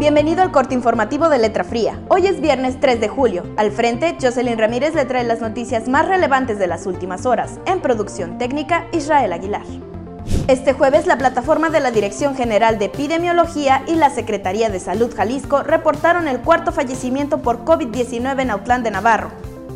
Bienvenido al corte informativo de Letra Fría. Hoy es viernes 3 de julio. Al frente, Jocelyn Ramírez le trae las noticias más relevantes de las últimas horas. En producción técnica, Israel Aguilar. Este jueves, la plataforma de la Dirección General de Epidemiología y la Secretaría de Salud Jalisco reportaron el cuarto fallecimiento por COVID-19 en Autlán de Navarro.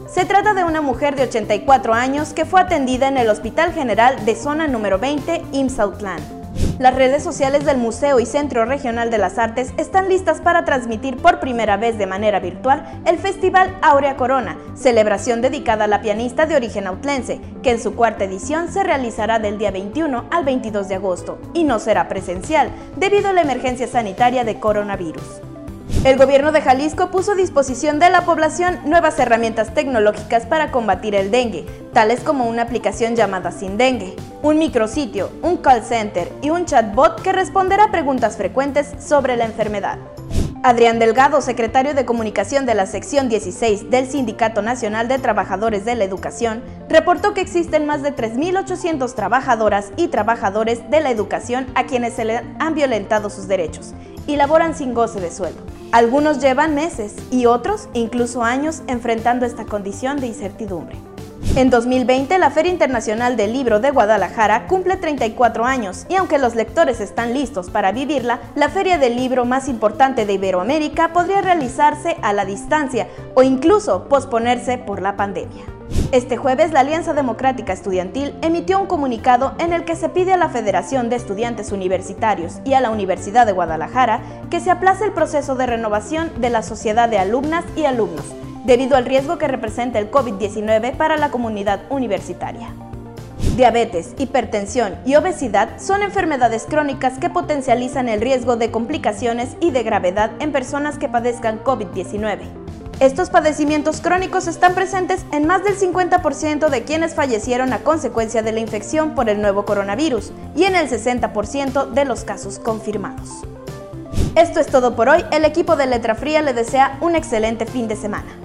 Se trata de una mujer de 84 años que fue atendida en el Hospital General de Zona número 20, IMSS Autlán. Las redes sociales del Museo y Centro Regional de las Artes están listas para transmitir por primera vez de manera virtual el Festival Aurea Corona, celebración dedicada a la pianista de origen autlense, que en su cuarta edición se realizará del día 21 al 22 de agosto y no será presencial debido a la emergencia sanitaria de coronavirus. El gobierno de Jalisco puso a disposición de la población nuevas herramientas tecnológicas para combatir el dengue, tales como una aplicación llamada Sin Dengue, un micrositio, un call center y un chatbot que responderá preguntas frecuentes sobre la enfermedad. Adrián Delgado, secretario de Comunicación de la sección 16 del Sindicato Nacional de Trabajadores de la Educación, reportó que existen más de 3.800 trabajadoras y trabajadores de la educación a quienes se le han violentado sus derechos y laboran sin goce de sueldo. Algunos llevan meses y otros incluso años enfrentando esta condición de incertidumbre. En 2020, la Feria Internacional del Libro de Guadalajara cumple 34 años y aunque los lectores están listos para vivirla, la feria del libro más importante de Iberoamérica podría realizarse a la distancia o incluso posponerse por la pandemia. Este jueves, la Alianza Democrática Estudiantil emitió un comunicado en el que se pide a la Federación de Estudiantes Universitarios y a la Universidad de Guadalajara que se aplace el proceso de renovación de la Sociedad de Alumnas y Alumnos, debido al riesgo que representa el COVID-19 para la comunidad universitaria. Diabetes, hipertensión y obesidad son enfermedades crónicas que potencializan el riesgo de complicaciones y de gravedad en personas que padezcan COVID-19. Estos padecimientos crónicos están presentes en más del 50% de quienes fallecieron a consecuencia de la infección por el nuevo coronavirus y en el 60% de los casos confirmados. Esto es todo por hoy. El equipo de Letra Fría le desea un excelente fin de semana.